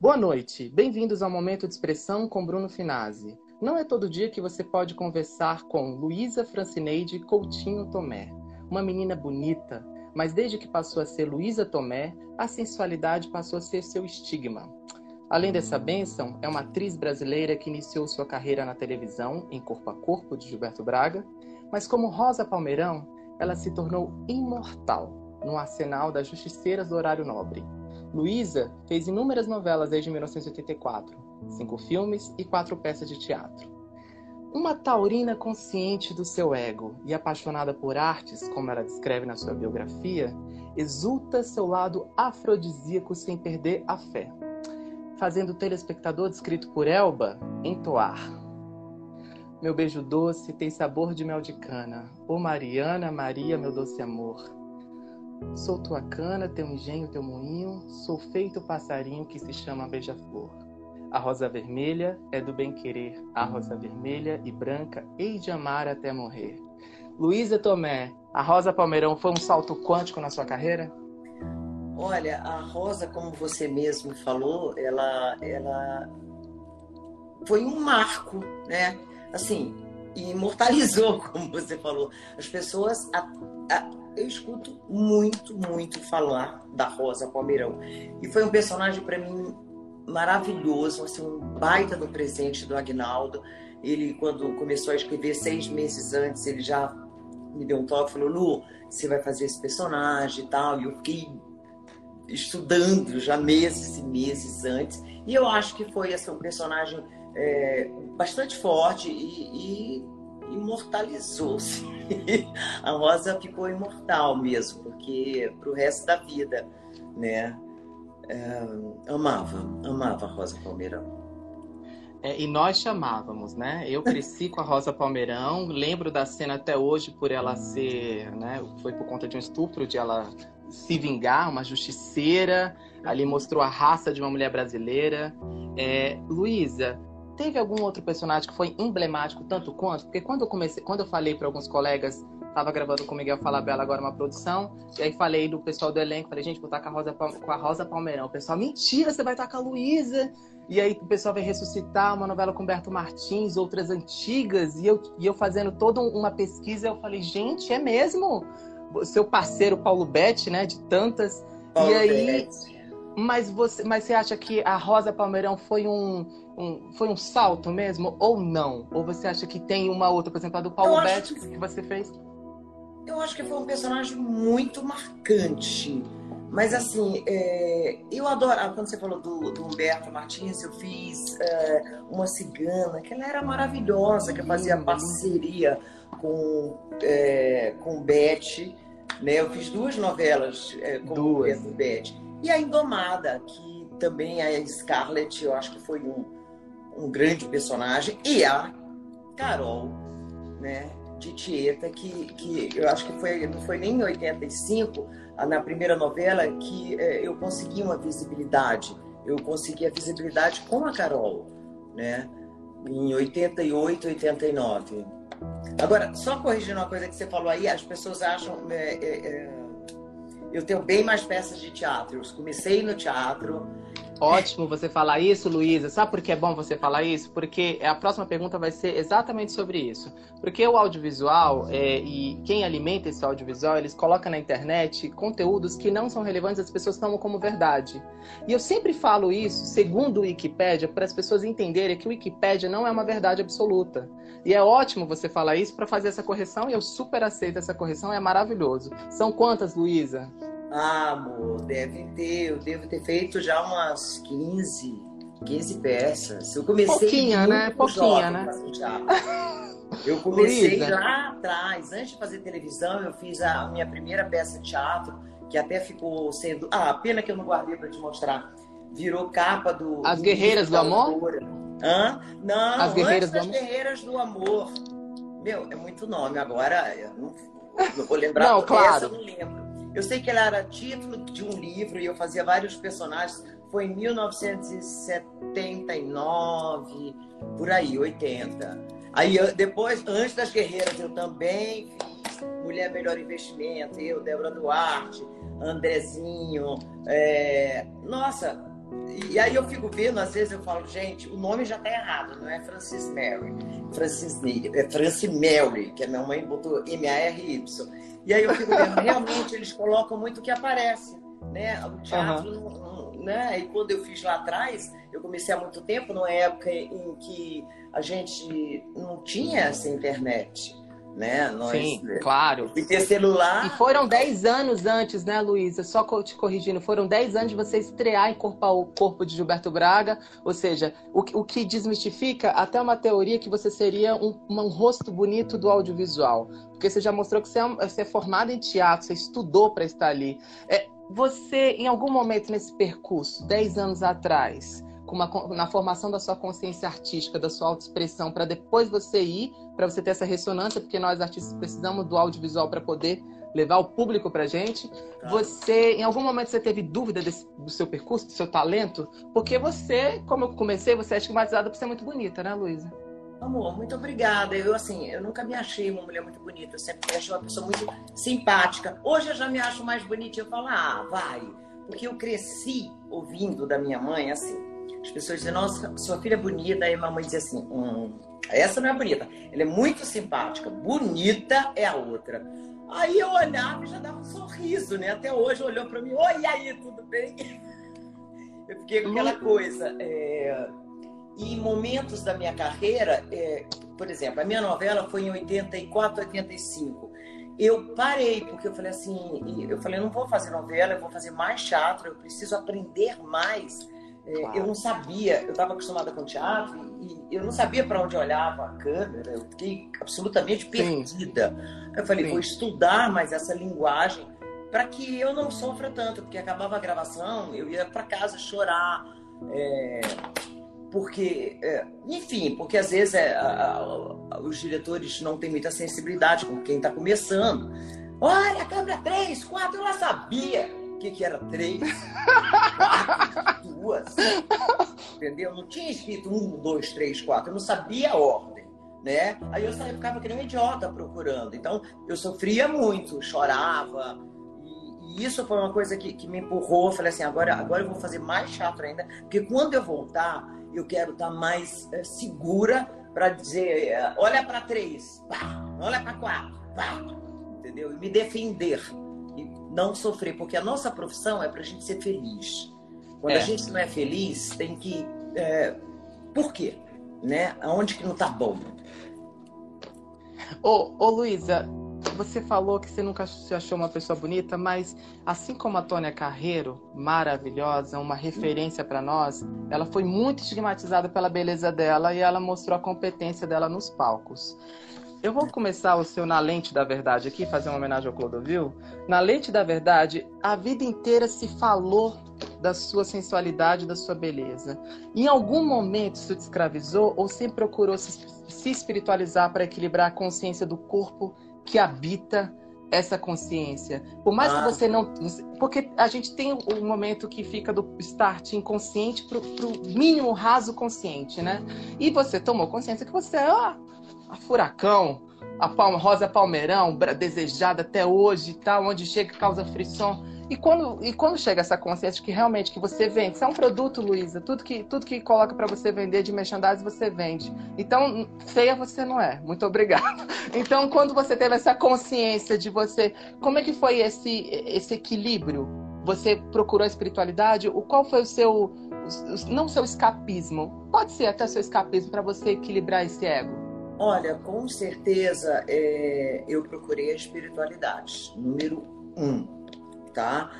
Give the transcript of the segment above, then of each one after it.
Boa noite, bem-vindos ao Momento de Expressão com Bruno Finazzi. Não é todo dia que você pode conversar com Luísa Francineide Coutinho Tomé, uma menina bonita, mas desde que passou a ser Luísa Tomé, a sensualidade passou a ser seu estigma. Além dessa bênção, é uma atriz brasileira que iniciou sua carreira na televisão, em Corpo a Corpo, de Gilberto Braga, mas como Rosa Palmeirão, ela se tornou imortal no arsenal das justiceiras do horário nobre. Luísa fez inúmeras novelas desde 1984, cinco filmes e quatro peças de teatro. Uma taurina consciente do seu ego e apaixonada por artes, como ela descreve na sua biografia, exulta seu lado afrodisíaco sem perder a fé, fazendo o telespectador descrito por Elba entoar. Meu beijo doce tem sabor de mel de cana. Ô Mariana, Maria, meu doce amor. Sou tua cana, teu engenho, teu moinho, sou feito passarinho que se chama beija-flor. A rosa vermelha é do bem-querer, a rosa vermelha e branca hei de amar até morrer. Luísa Tomé, a Rosa Palmeirão foi um salto quântico na sua carreira? Olha, a Rosa, como você mesmo falou, ela, ela foi um marco, né? Assim, imortalizou, como você falou. As pessoas, a, a, eu escuto muito, muito falar da Rosa Palmeirão. E foi um personagem para mim maravilhoso, assim, um baita do presente do Agnaldo. Ele, quando começou a escrever seis meses antes, ele já me deu um toque, falou, Lu, você vai fazer esse personagem e tal. E eu fiquei estudando já meses e meses antes. E eu acho que foi assim, um personagem é, bastante forte e, e imortalizou-se. A Rosa ficou imortal mesmo, porque para o resto da vida, né? É, amava, amava a Rosa Palmeirão. É, e nós chamávamos, né? Eu cresci com a Rosa Palmeirão, lembro da cena até hoje por ela ser, né? Foi por conta de um estupro, de ela se vingar, uma justiceira. Ali mostrou a raça de uma mulher brasileira. É, Luísa, teve algum outro personagem que foi emblemático tanto quanto? Porque quando eu comecei, quando eu falei para alguns colegas Tava gravando com o Miguel Falabella agora uma produção. E aí falei do pessoal do elenco. Falei, gente, vou estar com a Rosa, com a Rosa Palmeirão. O pessoal, mentira, você vai estar com a Luísa. E aí o pessoal vai ressuscitar uma novela com Humberto Martins, outras antigas. E eu, e eu fazendo toda uma pesquisa, eu falei, gente, é mesmo? Seu parceiro Paulo Betti, né? De tantas. Paulo e aí. Betti. Mas você, mas você acha que a Rosa Palmeirão foi um, um, foi um salto mesmo ou não? Ou você acha que tem uma outra, por exemplo, a do Paulo Betti que... que você fez? Eu acho que foi um personagem muito marcante. Mas assim, é, eu adorava, quando você falou do, do Humberto Martins, eu fiz é, uma cigana, que ela era maravilhosa, que fazia parceria com, é, com Beth. Né? Eu fiz duas novelas é, com duas. o Beth. E a Indomada, que também a Scarlett, eu acho que foi um, um grande personagem. E a Carol, né? de Tieta, que, que eu acho que foi, não foi nem em 85, na primeira novela, que é, eu consegui uma visibilidade. Eu consegui a visibilidade com a Carol, né? Em 88, 89. Agora, só corrigindo uma coisa que você falou aí, as pessoas acham. É, é, é eu tenho bem mais peças de teatro. Eu comecei no teatro, Ótimo você falar isso, Luísa. Sabe por que é bom você falar isso? Porque a próxima pergunta vai ser exatamente sobre isso. Porque o audiovisual é, e quem alimenta esse audiovisual, eles colocam na internet conteúdos que não são relevantes, as pessoas tomam como verdade. E eu sempre falo isso, segundo o Wikipédia, para as pessoas entenderem que o Wikipédia não é uma verdade absoluta. E é ótimo você falar isso para fazer essa correção, e eu super aceito essa correção, é maravilhoso. São quantas, Luísa? Ah, amor, deve ter. Eu devo ter feito já umas 15, 15 peças. Eu comecei. Pouquinha, né? Pouquinha, né? Eu comecei Luísa. lá atrás, antes de fazer televisão, eu fiz a minha primeira peça de teatro, que até ficou sendo. Ah, pena que eu não guardei para te mostrar. Virou capa do. As Guerreiras do Amor? Hã? Não, As Guerreiras do Amor. Guerreiras do Amor. Meu, é muito nome. Agora, eu não, não vou lembrar. não, claro. Essa eu não lembro. Eu sei que ela era título de um livro e eu fazia vários personagens. Foi em 1979, por aí, 80. Aí depois, antes das guerreiras, eu também fiz Mulher Melhor Investimento, eu, Débora Duarte, Andrezinho. É... Nossa, E aí eu fico vendo, às vezes eu falo, gente, o nome já tá errado, não é Francis Mary. Francis é Francis Mary, que a minha mãe botou M-A-R-Y. E aí eu fico vendo, realmente eles colocam muito o que aparece, né? O teatro, uhum. né? E quando eu fiz lá atrás, eu comecei há muito tempo, numa época em que a gente não tinha essa internet né? Nós, Sim, né? claro. E ter celular. E foram 10 anos antes, né, Luísa? Só te corrigindo, foram 10 anos de você estrear em Corpo ao Corpo de Gilberto Braga. Ou seja, o, o que desmistifica até uma teoria que você seria um, um rosto bonito do audiovisual. Porque você já mostrou que você é, você é formada em teatro, você estudou para estar ali. É, você, em algum momento nesse percurso, 10 anos atrás, uma, na formação da sua consciência artística, da sua autoexpressão, para depois você ir, para você ter essa ressonância, porque nós artistas precisamos do audiovisual para poder levar o público para gente. Você, em algum momento, você teve dúvida desse, do seu percurso, do seu talento? Porque você, como eu comecei, você é estigmatizada por ser muito bonita, né, Luísa? Amor, muito obrigada. Eu, assim, eu nunca me achei uma mulher muito bonita. Eu sempre me achei uma pessoa muito simpática. Hoje eu já me acho mais bonita. Eu falo, ah, vai. Porque eu cresci ouvindo da minha mãe, assim, as pessoas dizem, nossa, sua filha é bonita. Aí a mamãe dizia assim, hum, essa não é bonita. Ela é muito simpática. Bonita é a outra. Aí eu olhava e já dava um sorriso, né? Até hoje olhou para mim, oi, e aí, tudo bem? Eu fiquei com aquela coisa. É... E em momentos da minha carreira, é... por exemplo, a minha novela foi em 84, 85. Eu parei, porque eu falei assim, eu falei, não vou fazer novela, eu vou fazer mais teatro, eu preciso aprender mais claro. Eu não sabia, eu estava acostumada com teatro e eu não sabia para onde olhava a câmera, eu fiquei absolutamente perdida. Sim. Eu falei, Sim. vou estudar mais essa linguagem para que eu não sofra tanto, porque acabava a gravação, eu ia para casa chorar, é, porque, é, enfim, porque às vezes é, a, a, os diretores não têm muita sensibilidade com quem está começando. Olha, a câmera 3, 4, eu já sabia que, que era três, quatro, duas. Entendeu? Não tinha escrito um, dois, três, quatro. Eu não sabia a ordem. Né? Aí eu saía, ficava que nem um idiota procurando. Então, eu sofria muito, chorava. E, e isso foi uma coisa que, que me empurrou. Eu falei assim: agora, agora eu vou fazer mais chato ainda, porque quando eu voltar, eu quero estar mais é, segura para dizer: é, olha para três, pá, olha para quatro, pá, entendeu? E me defender e não sofrer, porque a nossa profissão é para a gente ser feliz. Quando é. a gente não é feliz, tem que. É... Por quê? Né? Aonde que não tá bom? Ô, ô Luísa, você falou que você nunca se achou uma pessoa bonita, mas assim como a Tônia Carreiro, maravilhosa, uma referência para nós, ela foi muito estigmatizada pela beleza dela e ela mostrou a competência dela nos palcos. Eu vou começar o seu Na Lente da Verdade aqui, fazer uma homenagem ao Clodovil. Na Lente da Verdade, a vida inteira se falou da sua sensualidade, da sua beleza. Em algum momento isso te escravizou ou sempre procurou se, se espiritualizar para equilibrar a consciência do corpo que habita essa consciência. Por mais ah. que você não. Porque a gente tem o um momento que fica do start inconsciente para o mínimo raso consciente, né? E você tomou consciência que você é a Furacão, a Palma, Rosa Palmeirão, desejada até hoje e tal, onde chega causa frição. E quando, e quando chega essa consciência que realmente que você vende, você é um produto, Luísa, tudo que, tudo que coloca para você vender de merchandising você vende. Então, feia você não é. Muito obrigada. Então, quando você teve essa consciência de você, como é que foi esse, esse equilíbrio? Você procurou a espiritualidade? O qual foi o seu, não seu escapismo, pode ser até seu escapismo para você equilibrar esse ego? Olha, com certeza é, eu procurei a espiritualidade, número um, tá?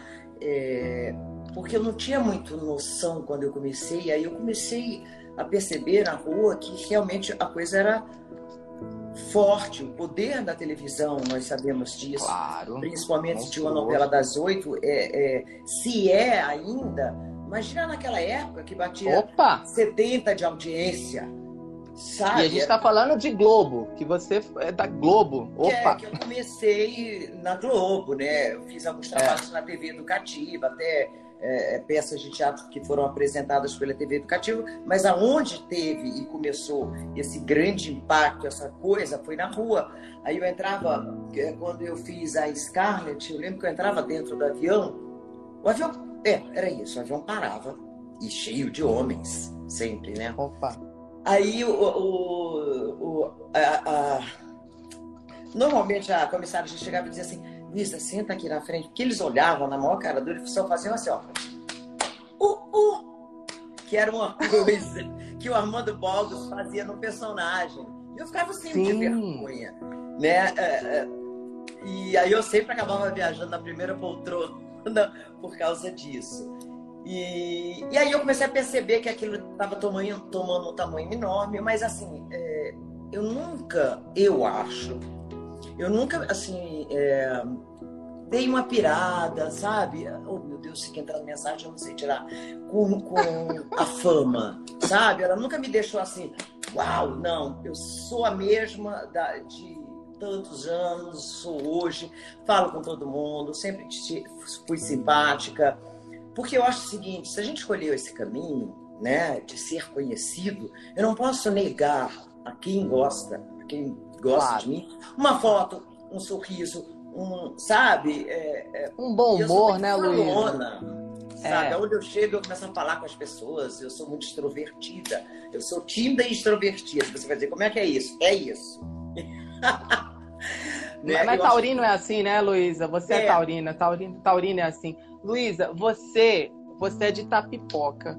É, porque eu não tinha muito noção quando eu comecei, aí eu comecei a perceber na rua que realmente a coisa era forte, o poder da televisão, nós sabemos disso. Claro. Principalmente de uma novela das oito, é, é, se é ainda. Imagina naquela época que batia Opa! 70 de audiência. Sabe? E a gente está falando de Globo, que você é da Globo. Opa! É, que eu comecei na Globo, né? Eu fiz alguns trabalhos é. na TV educativa, até é, peças de teatro que foram apresentadas pela TV educativa, mas aonde teve e começou esse grande impacto, essa coisa, foi na rua. Aí eu entrava, é, quando eu fiz a Scarlett, eu lembro que eu entrava dentro do avião, o avião, é, era isso, o avião parava e cheio de homens, sempre, né? Opa. Aí o, o, o a, a... normalmente a comissária já chegava e dizia assim, Luísa, senta aqui na frente, porque eles olhavam na maior cara dura e só faziam assim, ó. Uh, uh, que era uma coisa que o Armando Bogos fazia no personagem. E eu ficava sempre Sim. de vergonha, né? É, é, e aí eu sempre acabava viajando na primeira poltrona por causa disso. E, e aí eu comecei a perceber que aquilo estava tomando, tomando um tamanho enorme, mas assim, é, eu nunca, eu acho, eu nunca, assim, é, dei uma pirada, sabe? Oh, meu Deus, se entrar na mensagem, eu não sei tirar. Com, com a fama, sabe? Ela nunca me deixou assim, uau, não, eu sou a mesma da, de tantos anos, sou hoje, falo com todo mundo, sempre fui simpática. Porque eu acho o seguinte, se a gente escolheu esse caminho, né, de ser conhecido, eu não posso negar a quem gosta, a quem gosta claro. de mim, uma foto, um sorriso, um, sabe? É, é, um bom humor, né, Luísa? Sabe? É. Onde eu chego, eu começo a falar com as pessoas. Eu sou muito extrovertida. Eu sou tímida e extrovertida. Você vai dizer, como é que é isso? É isso. né? Mas, taurino acho... é assim, né, Luísa? Você é, é taurina. Taurino, taurino é assim. Luísa, você, você é de Tapipoca.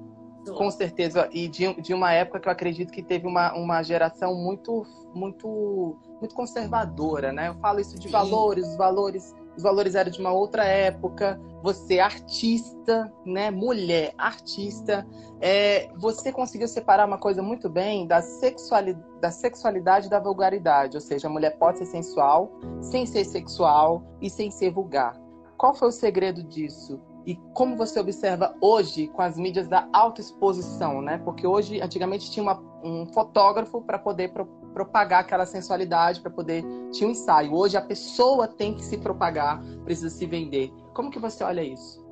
Com certeza, e de, de uma época que eu acredito que teve uma, uma geração muito, muito, muito conservadora, né? Eu falo isso de Sim. valores, valores, os valores eram de uma outra época. Você, artista, né? Mulher, artista, é, você conseguiu separar uma coisa muito bem da sexualidade, da sexualidade da vulgaridade, ou seja, a mulher pode ser sensual, sem ser sexual e sem ser vulgar. Qual foi o segredo disso? E como você observa hoje com as mídias da autoexposição, né? Porque hoje, antigamente, tinha uma, um fotógrafo para poder pro, propagar aquela sensualidade, para poder. Tinha um ensaio. Hoje, a pessoa tem que se propagar, precisa se vender. Como que você olha isso?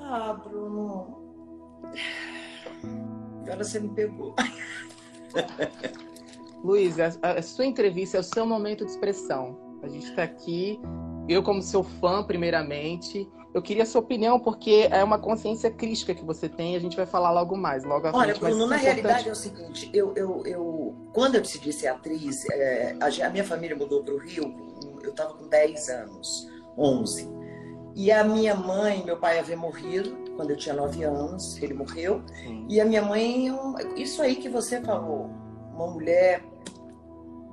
Ah, Bruno. Agora você me pegou. Luiz, a, a sua entrevista é o seu momento de expressão. A gente está aqui eu como seu fã, primeiramente, eu queria a sua opinião, porque é uma consciência crítica que você tem, a gente vai falar logo mais, logo à Olha, frente. Bruno, na é realidade é o seguinte, eu, eu, eu, quando eu decidi ser atriz, é, a, a, minha família mudou para o Rio, eu estava com 10 anos, 11. E a minha mãe, meu pai havia morrido quando eu tinha 9 anos, ele morreu. Sim. E a minha mãe, isso aí que você falou, uma mulher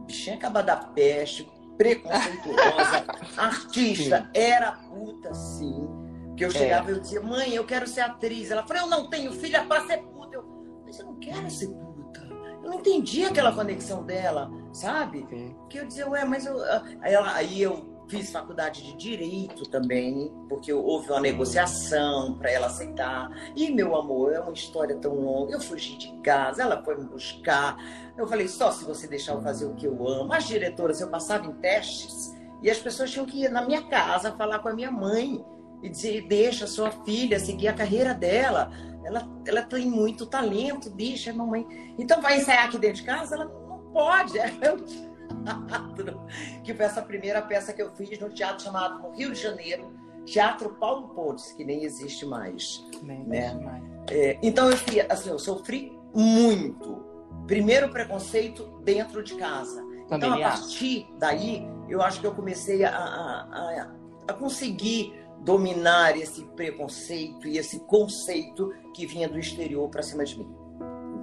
bichinha acabada da peste, preconceituosa, artista, sim. era puta sim. Que eu chegava e eu dizia, mãe, eu quero ser atriz. Ela falou, eu não tenho filha para ser puta. Eu, mas eu não quero ser puta. Eu não entendi aquela conexão dela, sabe? Sim. Que eu dizia, ué, mas eu. Aí, ela, aí eu fiz faculdade de direito também, porque houve uma negociação para ela aceitar. E meu amor, é uma história tão longa. Eu fugi de casa, ela foi me buscar. Eu falei, só se você deixar eu fazer o que eu amo. As diretoras, eu passava em testes e as pessoas tinham que ir na minha casa falar com a minha mãe e dizer: deixa sua filha seguir a carreira dela. Ela, ela tem muito talento, deixa a mamãe. Então vai ensaiar aqui dentro de casa? Ela não pode. que foi essa primeira peça que eu fiz no teatro chamado no Rio de Janeiro, Teatro Paulo Pontes, que nem existe mais. Nem né? existe mais. É, então eu, assim, eu sofri muito Primeiro preconceito dentro de casa. Então, a partir daí, eu acho que eu comecei a, a, a conseguir dominar esse preconceito e esse conceito que vinha do exterior para cima de mim.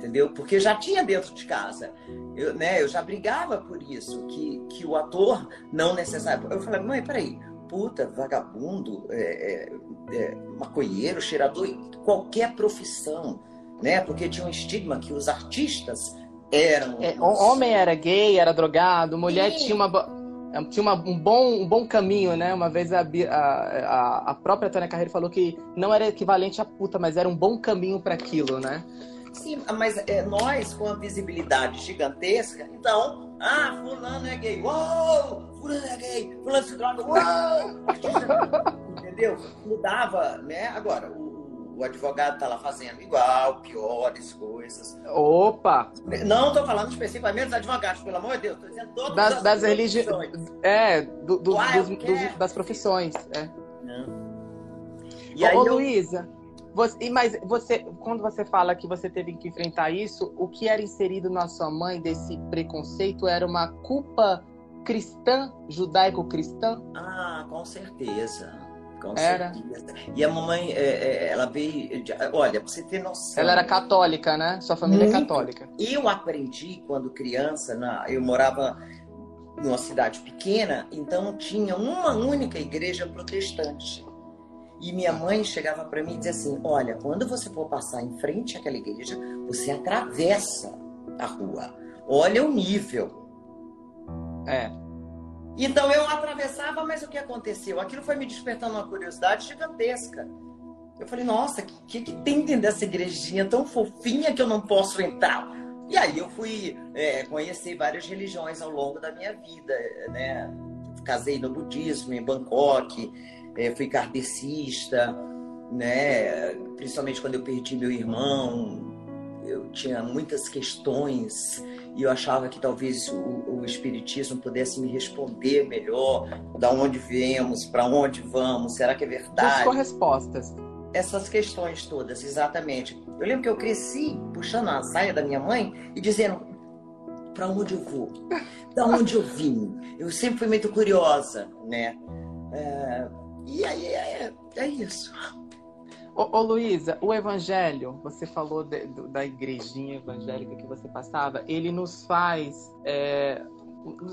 Entendeu? Porque já tinha dentro de casa. Eu, né, eu já brigava por isso, que, que o ator não necessariamente. Eu falei, mãe, peraí, puta, vagabundo, é, é, é, maconheiro, cheirador, qualquer profissão né? Porque tinha um estigma que os artistas eram. É, homem era gay, era drogado, mulher Sim. tinha uma. Tinha uma, um, bom, um bom caminho, né? Uma vez a, a, a própria Tânia Carreiro falou que não era equivalente a puta, mas era um bom caminho para aquilo, né? Sim, mas é, nós, com a visibilidade gigantesca, então, ah, fulano é gay, uou! Fulano é gay, fulano se droga, uou! Entendeu? Mudava, né? Agora, o o advogado está lá fazendo igual, piores coisas. Opa! Não estou falando especificamente dos advogados, pelo amor de Deus, estou dizendo todas das, as das religiões. É, do, do, dos, dos, das profissões. É. Não. E Ô, aí Luísa, Você, mas você, quando você fala que você teve que enfrentar isso, o que era inserido na sua mãe desse preconceito era uma culpa cristã, judaico-cristã? Ah, com certeza. Com era. certeza. E a mamãe, é, é, ela veio. Olha, pra você ter noção. Ela era católica, né? Sua família é católica. Eu aprendi quando criança, na, eu morava numa cidade pequena, então tinha uma única igreja protestante. E minha mãe chegava para mim e dizia assim: Olha, quando você for passar em frente àquela igreja, você atravessa a rua. Olha o nível. É. Então eu atravessava, mas o que aconteceu? Aquilo foi me despertando uma curiosidade gigantesca. Eu falei, nossa, o que, que, tem dentro dessa igrejinha tão fofinha que eu não posso entrar? E aí eu fui é, conhecer várias religiões ao longo da minha vida, né? Casei no budismo em Bangkok, é, fui kardecista, né? Principalmente quando eu perdi meu irmão, eu tinha muitas questões e eu achava que talvez o, o espiritismo pudesse me responder melhor, da onde viemos, para onde vamos, será que é verdade? Buscou respostas. Essas questões todas, exatamente. Eu lembro que eu cresci puxando a saia da minha mãe e dizendo para onde eu vou, da onde eu vim. Eu sempre fui muito curiosa, né? É, e aí é, é isso. Ô, ô Luísa, o evangelho, você falou de, do, da igrejinha evangélica que você passava, ele nos faz é,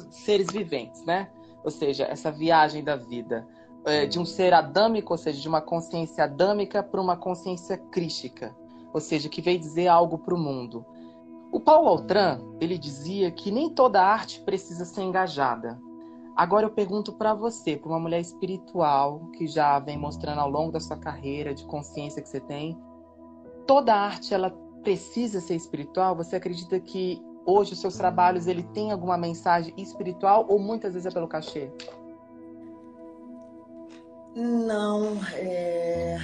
seres viventes, né? Ou seja, essa viagem da vida. É, de um ser adâmico, ou seja, de uma consciência adâmica para uma consciência crística, ou seja, que veio dizer algo para o mundo. O Paulo Altran, ele dizia que nem toda arte precisa ser engajada, Agora eu pergunto para você, para uma mulher espiritual que já vem mostrando ao longo da sua carreira de consciência que você tem, toda arte ela precisa ser espiritual? Você acredita que hoje os seus trabalhos ele tem alguma mensagem espiritual ou muitas vezes é pelo cachê? Não, é...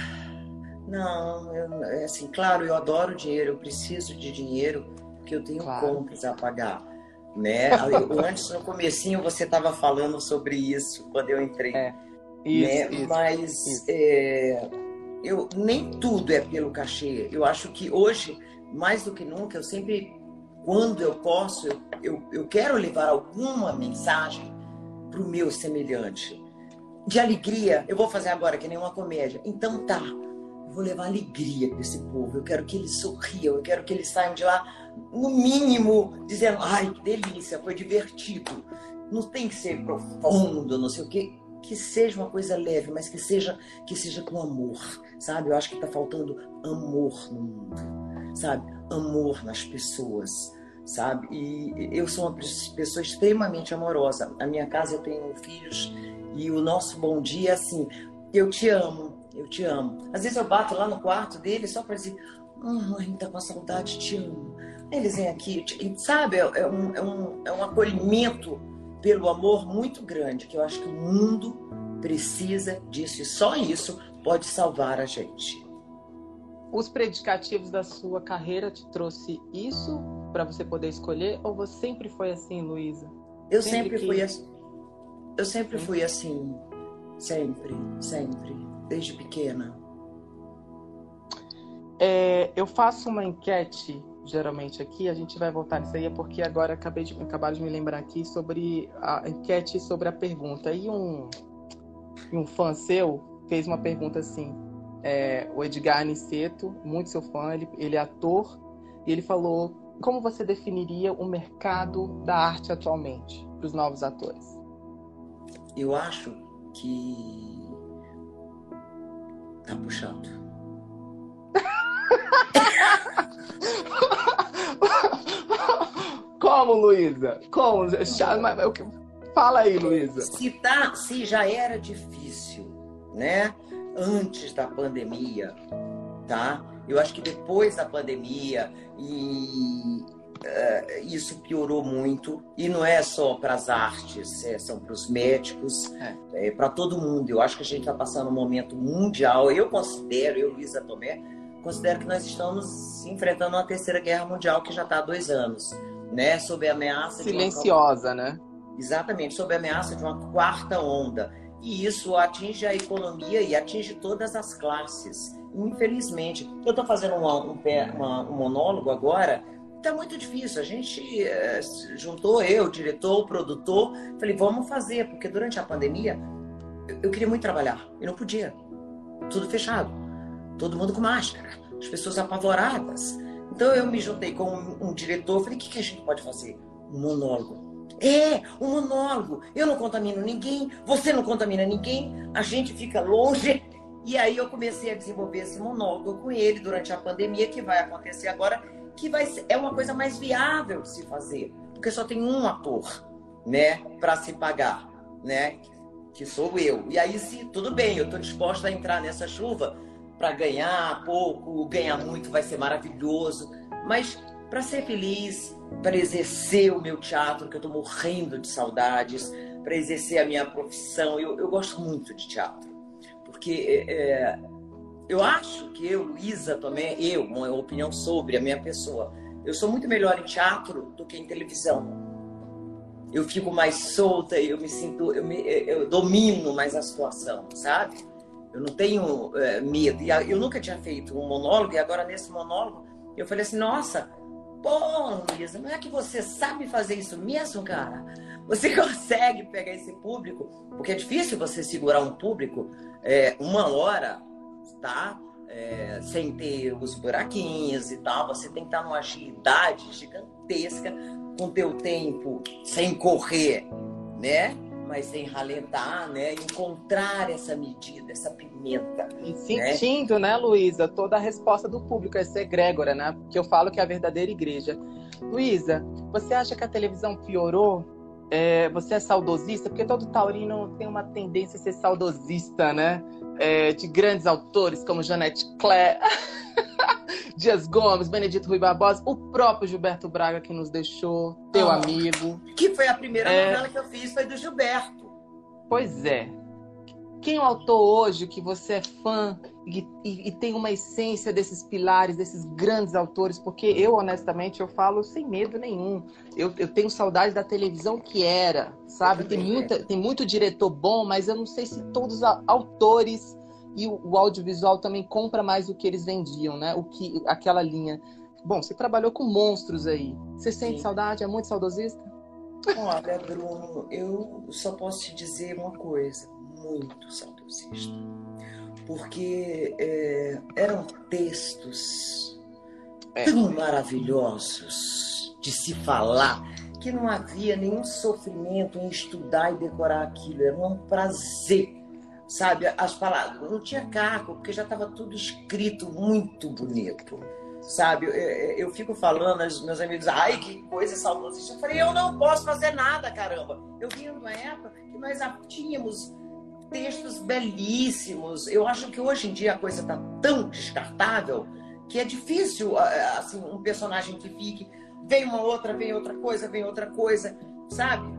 não, eu, é assim, claro, eu adoro dinheiro, eu preciso de dinheiro porque eu tenho claro. contas a pagar né? Antes, no comecinho, você estava falando sobre isso quando eu entrei. É. Isso, né? isso, Mas isso. É, eu, nem tudo é pelo cachê. Eu acho que hoje, mais do que nunca, eu sempre, quando eu posso, eu, eu, eu quero levar alguma mensagem para o meu semelhante. De alegria, eu vou fazer agora que nem uma comédia. Então tá, eu vou levar alegria para esse povo. Eu quero que eles sorriam, eu quero que eles saiam de lá no mínimo, dizendo, ai, que delícia, foi divertido. Não tem que ser profundo, não sei o quê. Que seja uma coisa leve, mas que seja que seja com amor, sabe? Eu acho que está faltando amor no mundo, sabe? Amor nas pessoas, sabe? E eu sou uma pessoa extremamente amorosa. Na minha casa eu tenho filhos e o nosso bom dia é assim: eu te amo, eu te amo. Às vezes eu bato lá no quarto dele só para dizer: oh, mãe, tá com saudade, te amo. Eles vêm aqui, sabe, é, é um, é, um, é um acolhimento pelo amor muito grande, que eu acho que o mundo precisa disso, e só isso pode salvar a gente. Os predicativos da sua carreira te trouxe isso para você poder escolher, ou você sempre foi assim, Luísa? Eu sempre, sempre que... fui assim. Eu sempre fui assim. Sempre, sempre, desde pequena. É, eu faço uma enquete geralmente aqui, a gente vai voltar nisso aí, é porque agora acabei de, acabaram de me lembrar aqui sobre a enquete sobre a pergunta. E um, um fã seu fez uma pergunta assim, é, o Edgar Aniceto, muito seu fã, ele, ele é ator, e ele falou como você definiria o mercado da arte atualmente para os novos atores? Eu acho que tá puxando. Como, Luísa? Como? Fala aí, Luísa. Se, tá, se já era difícil, né? Antes da pandemia, tá? Eu acho que depois da pandemia e uh, isso piorou muito e não é só para as artes, é, são para os médicos, é. é para todo mundo. Eu acho que a gente está passando um momento mundial. Eu considero, eu Luísa Tomé, considero que nós estamos enfrentando uma terceira guerra mundial que já está há dois anos né, sob a ameaça silenciosa, uma... né? Exatamente, sob a ameaça de uma quarta onda. E isso atinge a economia e atinge todas as classes. infelizmente. Eu estou fazendo uma, um, uma, um monólogo agora tá muito difícil. A gente é, juntou eu, o diretor, o produtor, falei, vamos fazer, porque durante a pandemia eu, eu queria muito trabalhar e não podia. Tudo fechado. Todo mundo com máscara, as pessoas apavoradas. Então eu me juntei com um, um diretor, falei, o que, que a gente pode fazer? Um monólogo. É, um monólogo. Eu não contamino ninguém, você não contamina ninguém, a gente fica longe. E aí eu comecei a desenvolver esse monólogo com ele durante a pandemia, que vai acontecer agora que vai é uma coisa mais viável de se fazer, porque só tem um ator, né, para se pagar, né, que sou eu. E aí se tudo bem, eu estou disposta a entrar nessa chuva para ganhar pouco, ganhar muito vai ser maravilhoso, mas para ser feliz, para exercer o meu teatro, que eu estou morrendo de saudades, para exercer a minha profissão, eu, eu gosto muito de teatro, porque é, eu acho que eu, Luísa, também, eu, uma opinião sobre a minha pessoa, eu sou muito melhor em teatro do que em televisão. Eu fico mais solta, eu me sinto, eu, me, eu domino mais a situação, sabe? Eu não tenho é, medo. E eu nunca tinha feito um monólogo, e agora nesse monólogo eu falei assim: nossa, pô, Luísa, não é que você sabe fazer isso mesmo, cara? Você consegue pegar esse público? Porque é difícil você segurar um público é, uma hora tá? É, sem ter os buraquinhos e tal, você tem que estar numa agilidade gigantesca com teu tempo sem correr, né? Mas sem ralentar, né? Encontrar essa medida, essa pimenta. E né? sentindo, né, né Luísa, toda a resposta do público, essa egrégora, né? Que eu falo que é a verdadeira igreja. Luísa, você acha que a televisão piorou é, você é saudosista? Porque todo taurino tem uma tendência a ser saudosista, né? É, de grandes autores como Janete Claire, Dias Gomes, Benedito Rui Barbosa, o próprio Gilberto Braga que nos deixou, teu ah, amigo. Que foi a primeira é... novela que eu fiz, foi do Gilberto. Pois é. Quem é o autor hoje que você é fã e, e, e, tem uma essência desses pilares, desses grandes autores? Porque eu, honestamente, eu falo sem medo nenhum. Eu, eu tenho saudade da televisão que era, sabe? Tem, muita, tem muito diretor bom, mas eu não sei se todos os autores e o, o audiovisual também compra mais do que eles vendiam, né? O que, aquela linha. Bom, você trabalhou com monstros aí. Você sente Sim. saudade? É muito saudosista? Olha, Bruno, eu só posso te dizer uma coisa muito saudosista, porque é, eram textos é. tão maravilhosos de se falar que não havia nenhum sofrimento em estudar e decorar aquilo, era um prazer, sabe? As palavras, não tinha caco, porque já estava tudo escrito muito bonito sabe? Eu, eu, fico falando aos meus amigos, ai, que coisa saudosista. Eu falei, eu não posso fazer nada, caramba. Eu vim numa época que nós tínhamos textos belíssimos. Eu acho que hoje em dia a coisa está tão descartável que é difícil assim um personagem que fique vem uma outra, vem outra coisa, vem outra coisa, sabe?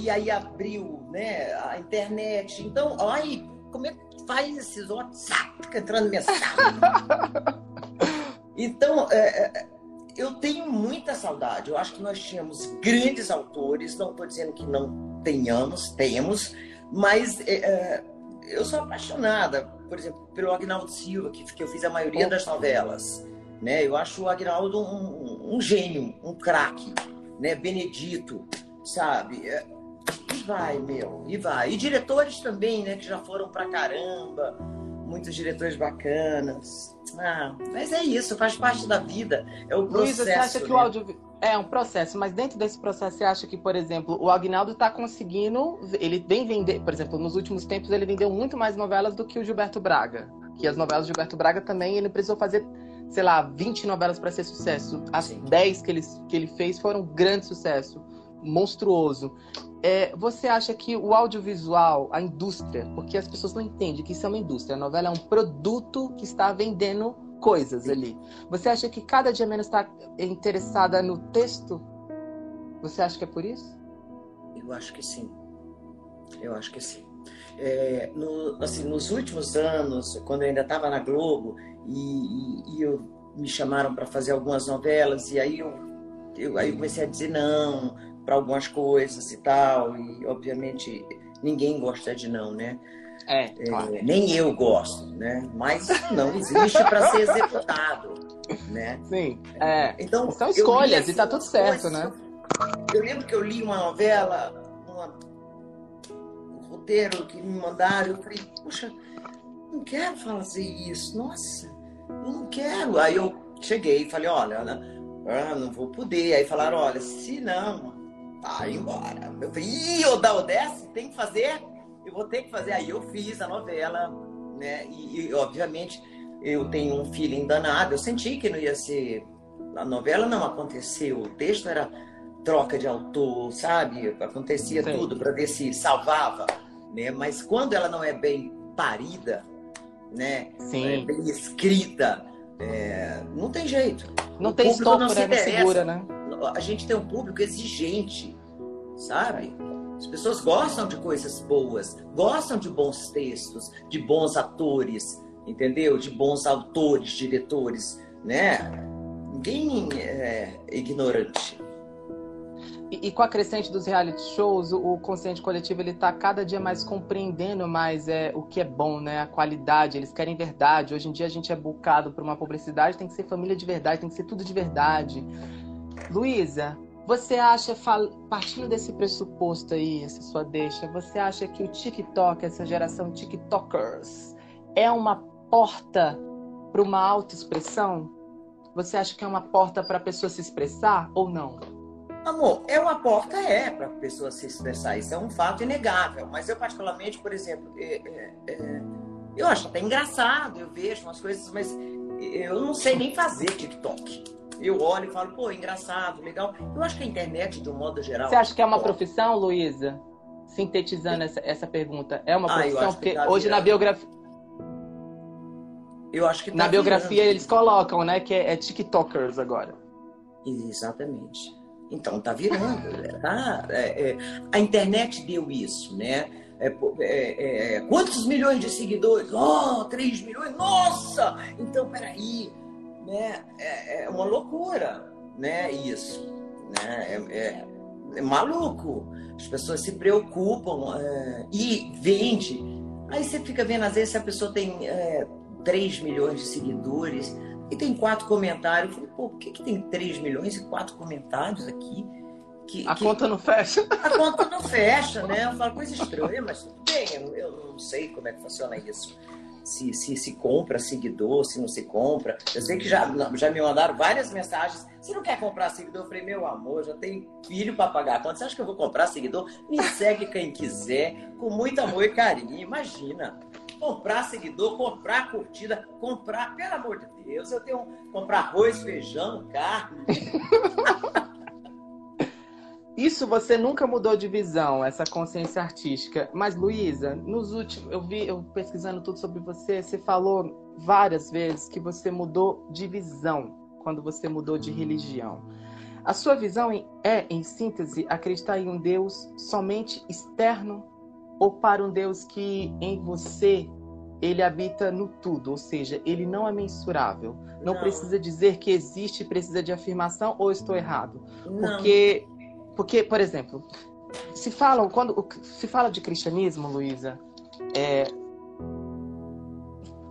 E aí abriu, né, a internet. Então, aí como é que faz esses WhatsApp entrando mensagem? então, é, eu tenho muita saudade. Eu acho que nós tínhamos grandes autores. Não estou dizendo que não tenhamos, temos mas é, é, eu sou apaixonada, por exemplo, pelo Agnaldo Silva, que, que eu fiz a maioria das novelas. Né? Eu acho o Agnaldo um, um gênio, um craque, né? Benedito, sabe? É, e vai, meu, e vai. E diretores também, né? Que já foram pra caramba, muitos diretores bacanas. Ah, mas é isso, faz parte da vida. É o processo. Luísa, você acha que né? o audiovisual é um processo, mas dentro desse processo você acha que, por exemplo, o Agnaldo está conseguindo, ele vem vender, por exemplo, nos últimos tempos ele vendeu muito mais novelas do que o Gilberto Braga. Que as novelas do Gilberto Braga também ele precisou fazer, sei lá, 20 novelas para ser sucesso. As Sim. 10 que ele, que ele fez foram um grande sucesso, monstruoso. É, você acha que o audiovisual, a indústria, porque as pessoas não entendem que isso é uma indústria, a novela é um produto que está vendendo coisas ali. Você acha que cada dia menos está interessada no texto? Você acha que é por isso? Eu acho que sim. Eu acho que sim. É, no, assim, nos últimos anos, quando eu ainda estava na Globo e, e, e, eu me chamaram para fazer algumas novelas e aí eu, eu, aí eu comecei a dizer não para algumas coisas e tal e obviamente ninguém gosta de não, né? É, claro. é, nem eu gosto, né? Mas não existe para ser executado, né? Sim. É. Então São eu li, escolhas assim, e tá tudo certo, coisas, né? Eu, eu lembro que eu li uma novela, uma- um roteiro que me mandaram, eu falei, puxa, não quero fazer isso, nossa, eu não quero. Aí eu cheguei e falei, olha, né, ah, não vou poder. Aí falaram, olha, se não, vai embora. Eu falei, ih, ô da Odessa, tem que fazer? Eu vou ter que fazer. Aí eu fiz a novela, né? E, e, obviamente eu tenho um feeling danado. Eu senti que não ia ser. A novela não aconteceu. O texto era troca de autor, sabe? Acontecia Sim. tudo para ver se salvava, né? Mas quando ela não é bem parida, né? Sim. É bem escrita, é, não tem jeito. Não o tem estofo, não se né? Não segura, né? A gente tem um público exigente, sabe? As pessoas gostam de coisas boas, gostam de bons textos, de bons atores, entendeu? De bons autores, diretores, né? Ninguém é ignorante. E, e com a crescente dos reality shows, o, o consciente coletivo ele tá cada dia mais compreendendo mais é, o que é bom, né? A qualidade, eles querem verdade. Hoje em dia a gente é bucado por uma publicidade, tem que ser família de verdade, tem que ser tudo de verdade. Luísa, você acha, partindo desse pressuposto aí, essa sua deixa, você acha que o TikTok, essa geração TikTokers, é uma porta para uma autoexpressão? Você acha que é uma porta para a pessoa se expressar ou não? Amor, é uma porta, é, para a pessoa se expressar. Isso é um fato inegável. Mas eu, particularmente, por exemplo, é, é, é, eu acho até engraçado, eu vejo umas coisas, mas eu não sei nem fazer TikTok. Eu olho e falo, pô, engraçado, legal. Eu acho que a internet, de um modo geral. Você acha que é uma profissão, Luísa? Sintetizando essa, essa pergunta, é uma Ah, profissão? que Porque tá hoje na biografia, Eu acho que tá na biografia virando. eles colocam, né, que é, é TikTokers agora. Exatamente. Então tá virando, né? tá? É, é, a internet deu isso, né? É, é, é, quantos milhões de seguidores? Oh, 3 milhões? Nossa! Então, peraí, né? É, é uma loucura, né? Isso, né? É, é- é maluco. As pessoas se preocupam é, e vende. Aí você fica vendo, às vezes, se a pessoa tem é, 3 milhões de seguidores, e tem quatro comentários. Eu falei, pô, por que, que tem 3 milhões e quatro comentários aqui? Que, A que- conta não fecha. a conta não fecha, né? Eu falo coisa estranha, mas tudo bem, eu não sei como é que funciona isso. Se, se se compra seguidor, se não se compra. Eu sei que já, já me mandaram várias mensagens. Você não quer comprar seguidor? Eu falei, meu amor, já tenho filho para pagar conta. Você acha que eu vou comprar seguidor? Me segue quem quiser, com muito amor e carinho. Imagina. Comprar seguidor, comprar curtida, comprar, pelo amor de Deus, eu tenho comprar arroz, feijão, carne. Isso você nunca mudou de visão, essa consciência artística. Mas, Luísa, nos últimos. Eu vi, eu pesquisando tudo sobre você, você falou várias vezes que você mudou de visão quando você mudou de religião. A sua visão é, em síntese, acreditar em um Deus somente externo ou para um Deus que em você ele habita no tudo, ou seja, ele não é mensurável. Não, Não. precisa dizer que existe, precisa de afirmação ou estou errado. Não. Porque, porque, por exemplo, se falam quando se fala de cristianismo, Luísa, é,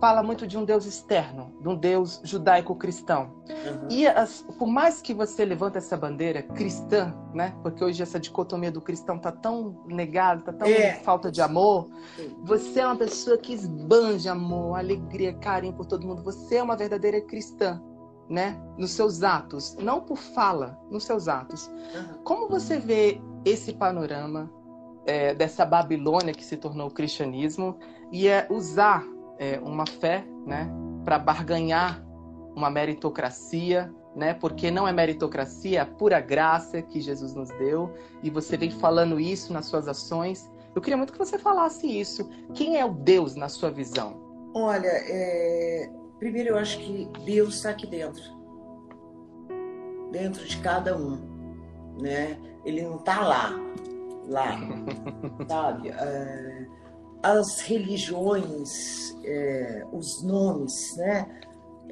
fala muito de um Deus externo, de um Deus judaico-cristão. Uhum. E as- por mais que você levante essa bandeira cristã, né? Porque hoje essa dicotomia do cristão tá tão negada, tá tão É. falta de amor. Você é uma pessoa que esbanja amor, alegria, carinho por todo mundo. Você é uma verdadeira cristã, né? Nos seus atos, não por fala, nos seus atos. Como você vê esse panorama é, dessa Babilônia que se tornou o cristianismo e é usar é, uma fé, né, para barganhar uma meritocracia, né? Porque não é meritocracia, é a pura graça que Jesus nos deu e você vem falando isso nas suas ações. Eu queria muito que você falasse isso. Quem é o Deus na sua visão? Olha, é, primeiro eu acho que Deus está aqui dentro. Dentro de cada um, né? Ele não está lá, lá, sabe? É, as religiões, é, os nomes, né?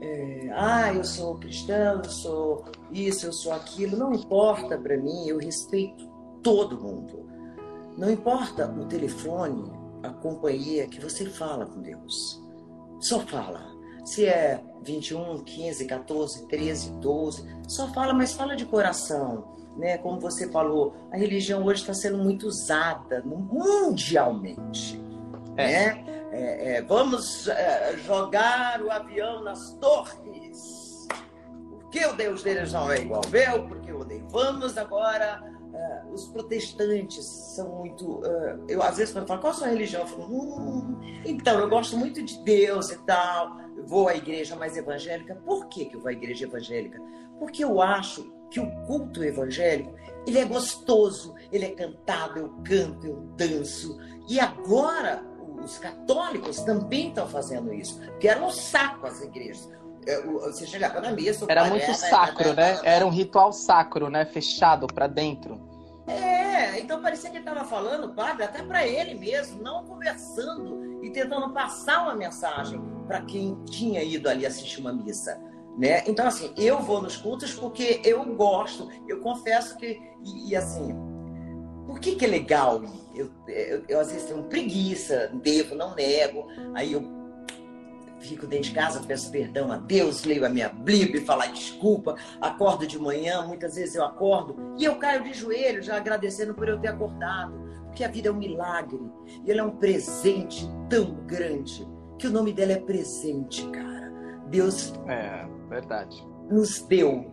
É, ah, eu sou cristão, eu sou isso, eu sou aquilo. Não importa para mim, eu respeito todo mundo. Não importa o telefone, a companhia que você fala com Deus. Só fala. Se é 21, 15, 14, 13, 12, só fala, mas fala de coração. Né? Como você falou, a religião hoje está sendo muito usada mundialmente. É. Né? É, é, vamos é, jogar o avião nas torres. Porque o Deus deles não é igual ao meu, porque eu odeio. Vamos agora Uh, os protestantes são muito. Uh, eu às vezes quando eu falo qual a sua religião, eu falo, hum, então eu gosto muito de Deus e tal. Vou à igreja mais evangélica. Por que, que eu vou à igreja evangélica? Porque eu acho que o culto evangélico ele é gostoso, ele é cantado, eu canto, eu danço. E agora os católicos também estão fazendo isso, que era um saco as igrejas. É, você chegava na missa. Era muito sacro, né? Era um ritual sacro, né? Fechado para dentro. É, então parecia que ele estava falando, padre, até para ele mesmo, não conversando e tentando passar uma mensagem para quem tinha ido ali assistir uma missa. Né? Então, assim, eu vou nos cultos porque eu gosto, eu confesso que, e, e assim, por que, que é legal? Eu, eu, eu, às vezes tenho preguiça, devo, não nego, aí eu fico dentro de casa, peço perdão a Deus, leio a minha Bíblia, falar desculpa, acordo de manhã, muitas vezes eu acordo e eu caio de joelho já agradecendo por eu ter acordado, porque a vida é um milagre e ela é um presente tão grande que o nome dela é presente, cara. Deus é verdade nos deu.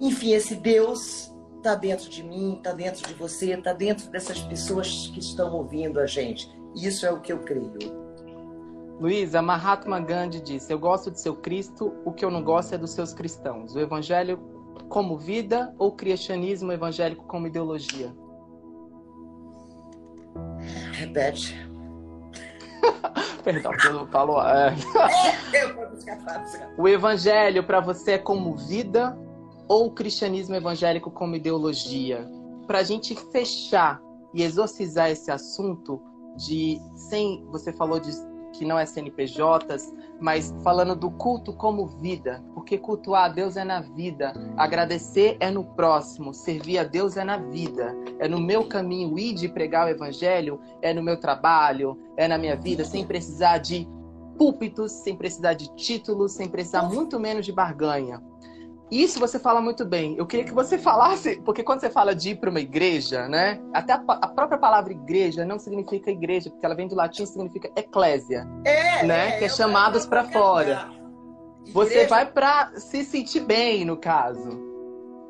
Enfim, esse Deus está dentro de mim, está dentro de você, está dentro dessas pessoas que estão ouvindo a gente. Isso é o que eu creio. Luísa, Mahatma Gandhi disse: Eu gosto de seu Cristo, o que eu não gosto é dos seus cristãos. O evangelho como vida ou o cristianismo evangélico como ideologia? Repete. Perdão, você falou. É... o evangelho para você é como vida ou o cristianismo evangélico como ideologia? Para a gente fechar e exorcizar esse assunto de sem você falou de que não é CNPJs, mas falando do culto como vida, porque cultuar a Deus é na vida, agradecer é no próximo, servir a Deus é na vida, é no meu caminho ir de pregar o evangelho, é no meu trabalho, é na minha vida, sem precisar de púlpitos, sem precisar de títulos, sem precisar muito menos de barganha. Isso você fala muito bem. Eu queria que você falasse, porque quando você fala de ir para uma igreja, né? Até a, a, própria palavra igreja não significa igreja, porque ela vem do latim significa eclésia, é, né? É, que é chamados para fora. Você vai para se sentir bem, no caso.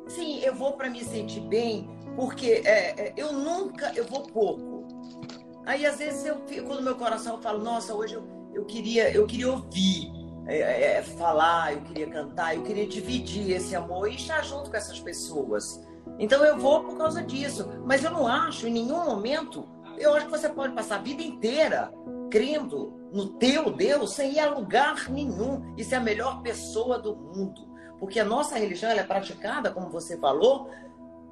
Sim, eu vou para me sentir bem, porque é, é, eu nunca, eu vou pouco. Aí às vezes eu fico no meu coração, eu falo, nossa, hoje eu, eu queria, eu queria ouvir é, é, é, falar, eu queria cantar, eu queria dividir esse amor e estar junto com essas pessoas. Então eu vou por causa disso. Mas eu não acho em nenhum momento, eu acho que você pode passar a vida inteira crendo no teu Deus sem ir a lugar nenhum e ser a melhor pessoa do mundo. Porque a nossa religião é praticada, como você falou,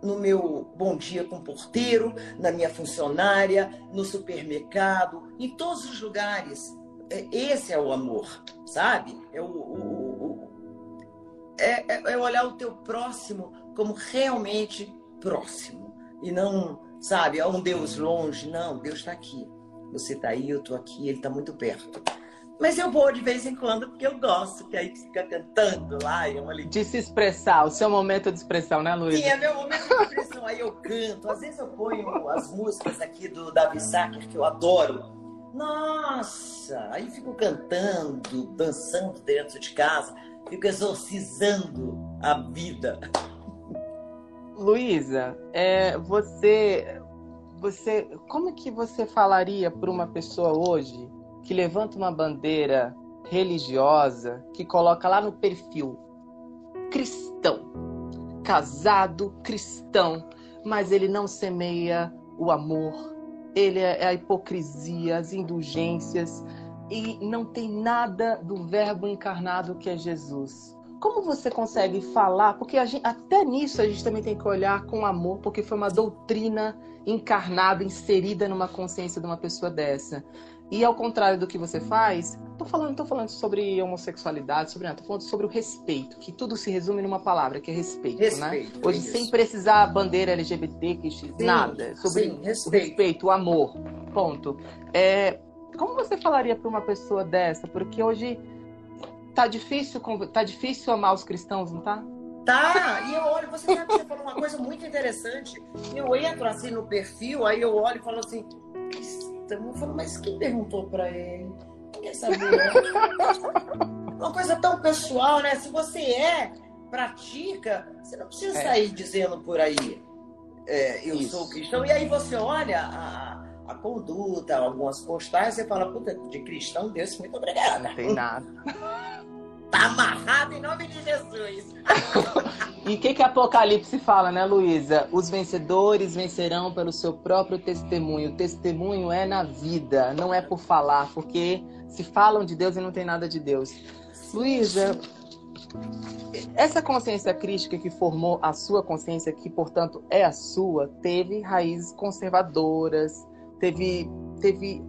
no meu bom dia com porteiro, na minha funcionária, no supermercado, em todos os lugares. É, esse é o amor, sabe? É, o, o, o é, é, é, olhar o teu próximo como realmente próximo. E não, sabe, é um Deus longe. Não, Deus está aqui. Você está aí, eu estou aqui, ele está muito perto. Mas eu vou de vez em quando porque eu gosto, que aí fica cantando lá. É uma de se expressar, o seu momento de expressão, né, Luiz? Sim, é meu momento de expressão. aí eu canto. Às vezes eu ponho as músicas aqui do Davi Sacker, que eu adoro nossa! Aí fico cantando, dançando dentro de casa, fico exorcizando a vida. Luísa, é, você, você, como que você falaria para uma pessoa hoje que levanta uma bandeira religiosa, que coloca lá no perfil cristão, casado cristão, mas ele não semeia o amor, ele é, a hipocrisia, as indulgências e não tem nada do Verbo encarnado que é Jesus. Como você consegue falar? Porque gente, até nisso a gente também tem que olhar com amor, porque foi uma doutrina encarnada, inserida numa consciência de uma pessoa dessa. E ao contrário do que você faz, tô falando, tô falando sobre homossexualidade, sobre, tô falando sobre o respeito, que tudo se resume numa palavra, que é respeito, né? respeito né? Hoje, isso. sem precisar bandeira LGBT, que sim, nada, sobre sim, respeito. o respeito, o amor. ponto. É, como você falaria para uma pessoa dessa? Porque hoje tá difícil, tá difícil amar os cristãos, não tá? Tá, e eu olho, você sabe que você falou uma coisa muito interessante. Eu entro assim no perfil, aí eu olho e falo assim, cristão, eu falo, mas quem perguntou para ele? Quer saber? uma coisa tão pessoal, né? Se você é, pratica, você não precisa é. sair dizendo por aí, é, eu Isso. sou cristão. E aí você olha a, a conduta, algumas postagens, você fala, puta, de cristão, Deus, muito obrigada. Não tem nada. Tá amarrado em nome de Jesus. e o que, que Apocalipse fala, né, Luísa? Os vencedores vencerão pelo seu próprio testemunho. O testemunho é na vida, não é por falar, porque se falam de Deus e não tem nada de Deus. Luísa, essa consciência crítica que formou a sua consciência, que portanto é a sua, teve raízes conservadoras, teve, teve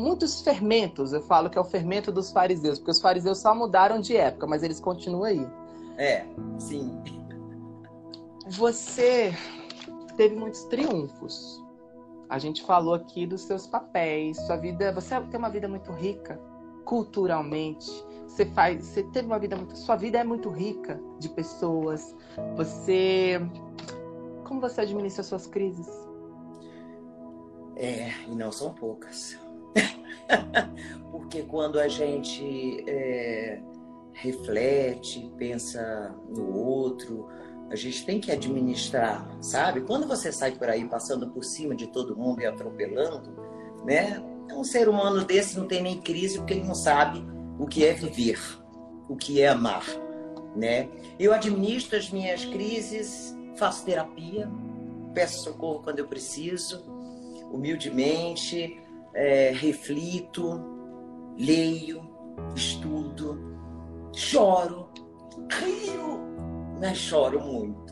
muitos fermentos. Eu falo que é o fermento dos fariseus, porque os fariseus só mudaram de época, mas eles continuam aí. É, sim. Você teve muitos triunfos. A gente falou aqui dos seus papéis, sua vida. Você tem uma vida muito rica culturalmente. Você faz, você teve uma vida muito, sua vida é muito rica de pessoas. Você, como você administra suas crises? É, e não são poucas. Porque quando a gente é, reflete, pensa no outro, a gente tem que administrar, sabe? Quando você sai por aí passando por cima de todo mundo e atropelando, né? Um ser humano desse não tem nem crise porque ele não sabe o que é viver, o que é amar, né? Eu administro as minhas crises, faço terapia, peço socorro quando eu preciso, humildemente, é, reflito, leio, estudo, choro, rio, mas choro muito.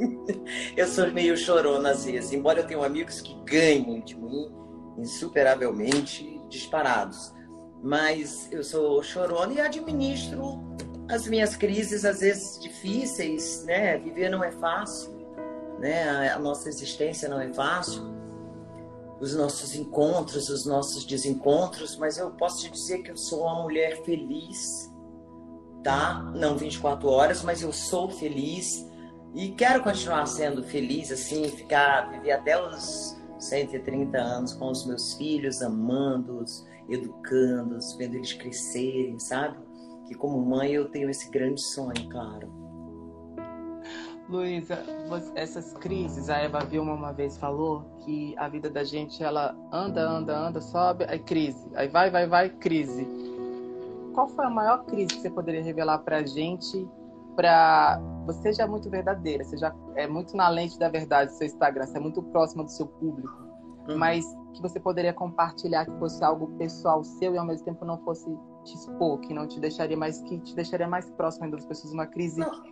eu sou meio chorona às vezes, embora eu tenha amigos que ganham de mim insuperavelmente disparados. Mas eu sou chorona e administro as minhas crises, às vezes difíceis, né? Viver não é fácil, né? A nossa existência não é fácil os nossos encontros, os nossos desencontros, mas eu posso te dizer que eu sou uma mulher feliz, tá? Não 24 horas, mas eu sou feliz e quero continuar sendo feliz, assim, ficar, viver até os 130 anos com os meus filhos, amando-os, educando-os, vendo eles crescerem, sabe? Que como mãe eu tenho esse grande sonho, claro. Luísa, essas crises, a Eva Vilma uma vez falou que a vida da gente, ela anda, anda, anda, sobe, aí crise. Aí vai, vai, vai, crise. Qual foi a maior crise que você poderia revelar pra gente? Pra... Você já é muito verdadeira, você já é muito na lente da verdade do seu Instagram, você é muito próxima do seu público. Uhum. Mas que você poderia compartilhar que fosse algo pessoal seu e ao mesmo tempo não fosse te expor, que não te deixaria mais, que te deixaria mais próximo das pessoas, uma crise... Não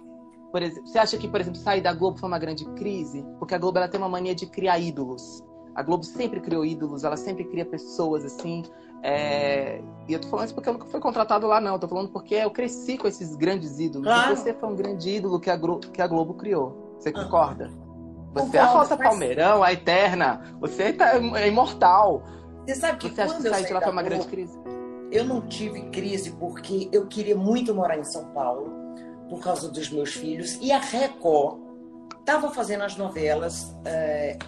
por exemplo, você acha que, por exemplo, sair da Globo foi uma grande crise? Porque a Globo ela tem uma mania de criar ídolos. A Globo sempre criou ídolos, ela sempre cria pessoas assim. É... E eu tô falando isso porque eu nunca fui contratado lá, não. Eu tô falando porque eu cresci com esses grandes ídolos. Claro. E você foi um grande ídolo que a, Glo... que a Globo criou. Você concorda? Você Concordo, é a Rosa mas... Palmeirão, a Eterna. Você tá, é imortal. Você sabe que você acha que sair de lá foi uma Globo, grande crise? Eu não tive crise porque eu queria muito morar em São Paulo por causa dos meus filhos. E a Record estava fazendo as novelas é,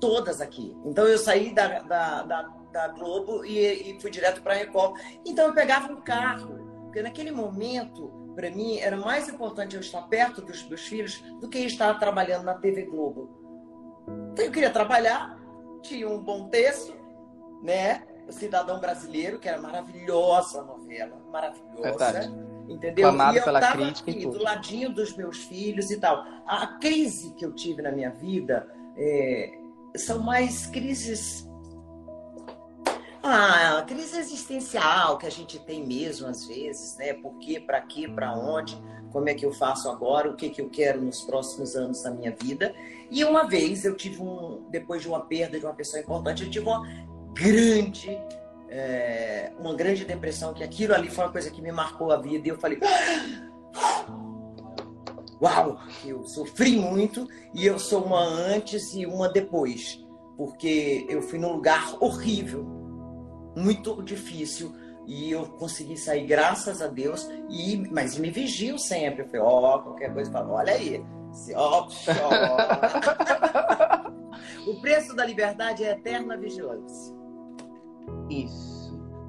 todas aqui. Então eu saí da, da, da, da Globo e, e, fui direto para a Record. Então eu pegava um carro, porque naquele momento, para mim, era mais importante eu estar perto dos meus filhos do que estar trabalhando na TV Globo. Então eu queria trabalhar, tinha um bom texto, né? O Cidadão Brasileiro, que era maravilhosa a novela, maravilhosa. Verdade entendeu? Clamado e eu pela crítica aqui, do ladinho dos meus filhos e tal. A crise que eu tive na minha vida é, são mais crises. Ah, crise existencial que a gente tem mesmo às vezes, né? Por quê, para quê, para onde, como é que eu faço agora, o que, que eu quero nos próximos anos da minha vida. E uma vez eu tive um, depois de uma perda de uma pessoa importante, eu tive uma grande é, uma grande depressão, que aquilo ali foi uma coisa que me marcou a vida. E eu falei, uau, eu sofri muito e eu sou uma antes e uma depois. porque eu fui num lugar horrível, muito difícil, e eu consegui sair, graças a Deus, e, mas me vigio sempre. Eu falei, ó, oh, qualquer coisa, falo, olha aí, se offshore. o preço da liberdade é eterna vigilância. Isso.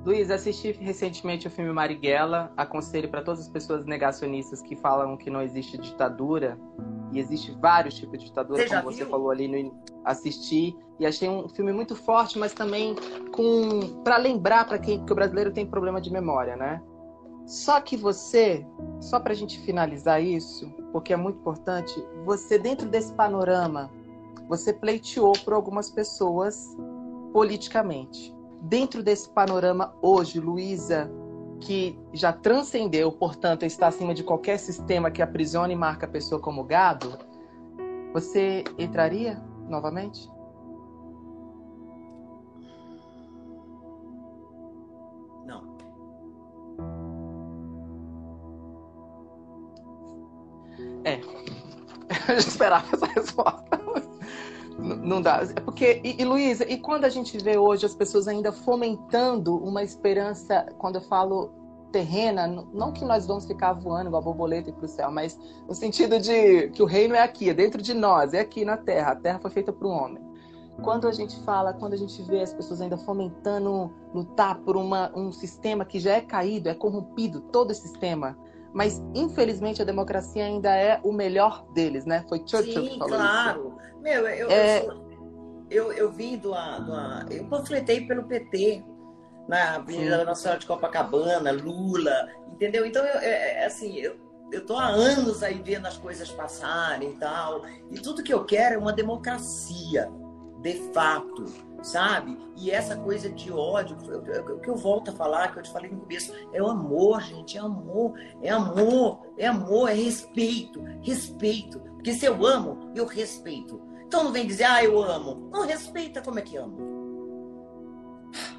Luiz, assisti recentemente o filme Marighella. Aconselho para todas as pessoas negacionistas que falam que não existe ditadura. E existe vários tipos de ditadura, você como você falou ali no assistir e achei um filme muito forte, mas também com para lembrar para quem que o brasileiro tem problema de memória, né? Só que você, só para a gente finalizar isso, porque é muito importante, você dentro desse panorama, você pleiteou por algumas pessoas politicamente dentro desse panorama hoje, Luísa, que já transcendeu, portanto, está acima de qualquer sistema que aprisione e marca a pessoa como gado, você entraria novamente? Não. É. Eu esperava essa resposta não dá. É porque, e, e Luísa, e quando a gente vê hoje as pessoas ainda fomentando uma esperança, quando eu falo terrena, não que nós vamos ficar voando igual borboleta e para o céu, mas no sentido de que o reino é aqui, é dentro de nós, é aqui na terra. A terra foi feita para o homem. Quando a gente fala, quando a gente vê as pessoas ainda fomentando lutar por uma, um sistema que já é caído, é corrompido, todo esse sistema, mas infelizmente a democracia ainda é o melhor deles, né? Foi Churchill Sim, que falou claro. isso. Meu, eu, é... eu, eu, eu vim do, do eu panfletei pelo PT na Avenida da Nossa Senhora de Copacabana, Lula, entendeu? Então eu, é, é, assim, eu eu tô há anos aí vendo as coisas passarem e tal, e tudo que eu quero é uma democracia, de fato sabe? E essa coisa de ódio, o que eu volto a falar, que eu te falei no começo, é o amor, gente, é amor, é amor, é amor, é respeito, respeito. Porque se eu amo, eu respeito. Então não vem dizer, ah, eu amo. Não respeita como é que amo.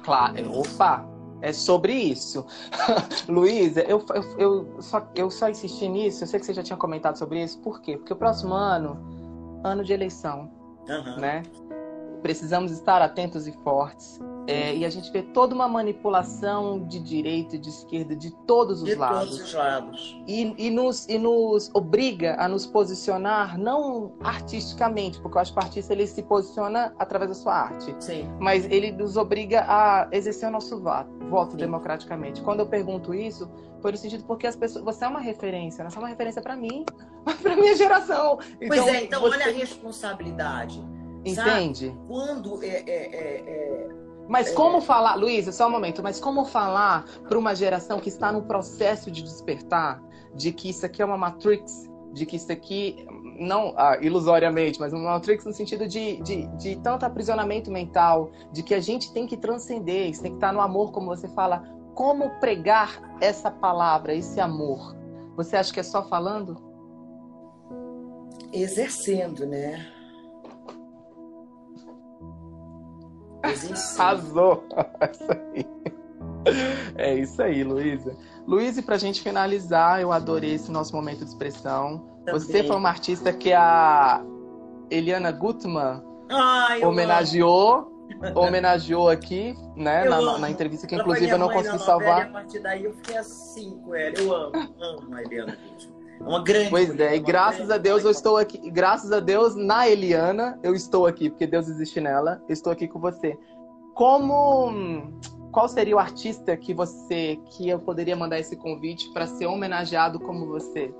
Claro, opa, é sobre isso. Luísa, eu, eu, eu, só, eu só insisti nisso, eu sei que você já tinha comentado sobre isso, por quê? Porque o próximo ano, ano de eleição, uhum. né? Precisamos estar atentos e fortes. É, e a gente vê toda uma manipulação de direita e de esquerda, de todos os de lados. Todos os lados. E, e, nos, e nos obriga a nos posicionar, não artisticamente, porque eu acho que o artista ele se posiciona através da sua arte. Sim. Mas ele nos obriga a exercer o nosso voto, voto democraticamente. Quando eu pergunto isso, foi no sentido porque as pessoas, você é uma referência, né? você é uma referência para mim, para minha geração. Então, pois é, então você... olha a responsabilidade Entende? Sabe? Quando é, é, é, é mas é. como falar, Luísa, só um momento, mas como falar para uma geração que está no processo de despertar de que isso aqui é uma Matrix, de que isso aqui, não ah, ilusoriamente, mas uma Matrix no sentido de, de, de tanto aprisionamento mental, de que a gente tem que transcender, isso tem que estar no amor, como você fala. Como pregar essa palavra, esse amor? Você acha que é só falando? Exercendo, né? Arrasou! É isso aí, Luísa. Luísa, para a gente finalizar, eu adorei esse nosso momento de expressão. Também. Você foi uma artista que a Eliana Gutmann Ai, homenageou. Homenageou aqui, né? Na, na, entrevista que, inclusive, eu não consegui salvar. a partir daí eu fiquei assim com ela. Eu amo, amo a Eliana Gutmann. É uma grande. Pois é, e graças a Deus eu estou aqui. Graças a Deus, na Eliana, eu estou aqui, porque Deus existe nela. Eu estou aqui com você. Como. Qual seria o artista que você. que eu poderia mandar esse convite para ser homenageado como você?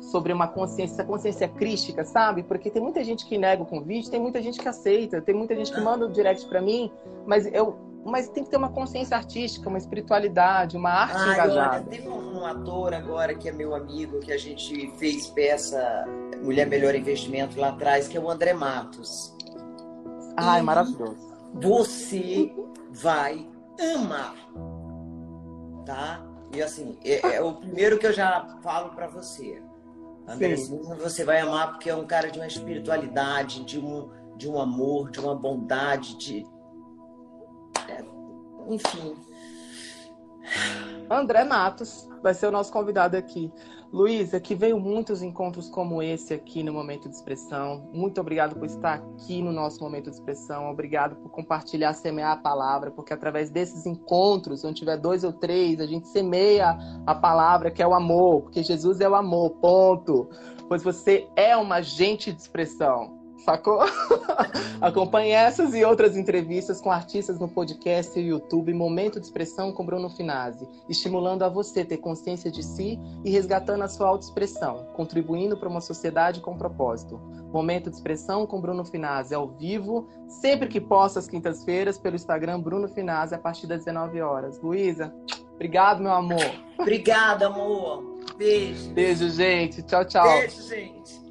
Sobre uma consciência, consciência crística, sabe? Porque tem muita gente que nega o convite, tem muita gente que aceita, tem muita gente que manda o direct para mim, mas eu, mas tem que ter uma consciência artística, uma espiritualidade, uma arte ah, engajada. Olha, um, ator agora que é meu amigo, que a gente fez peça Mulher Melhor Investimento lá atrás, que é o André Matos. Ai, e maravilhoso. Você vai amar, tá? E assim, é, é o primeiro que eu já falo para você. André, você vai amar porque é um cara de uma espiritualidade, de um, de um amor, de uma bondade, de enfim. André Matos vai ser o nosso convidado aqui. Luísa, que veio muitos encontros como esse aqui no Momento de Expressão. Muito obrigado por estar aqui no nosso Momento de Expressão. Obrigado por compartilhar, semear a palavra, porque através desses encontros, onde tiver dois ou três, a gente semeia a palavra que é o amor, porque Jesus é o amor, ponto. Pois você é uma agente de expressão sacou? Acompanhe essas e outras entrevistas com artistas no podcast e YouTube Momento de Expressão com Bruno Finazzi, estimulando a você ter consciência de si e resgatando a sua autoexpressão, contribuindo para uma sociedade com propósito. Momento de Expressão com Bruno Finazzi ao vivo, sempre que possa às quintas-feiras pelo Instagram Bruno Finazzi a partir das 19 horas. Luísa, obrigado meu amor. Obrigada, amor. Beijo. Beijo, gente. Tchau, tchau. Beijo, gente.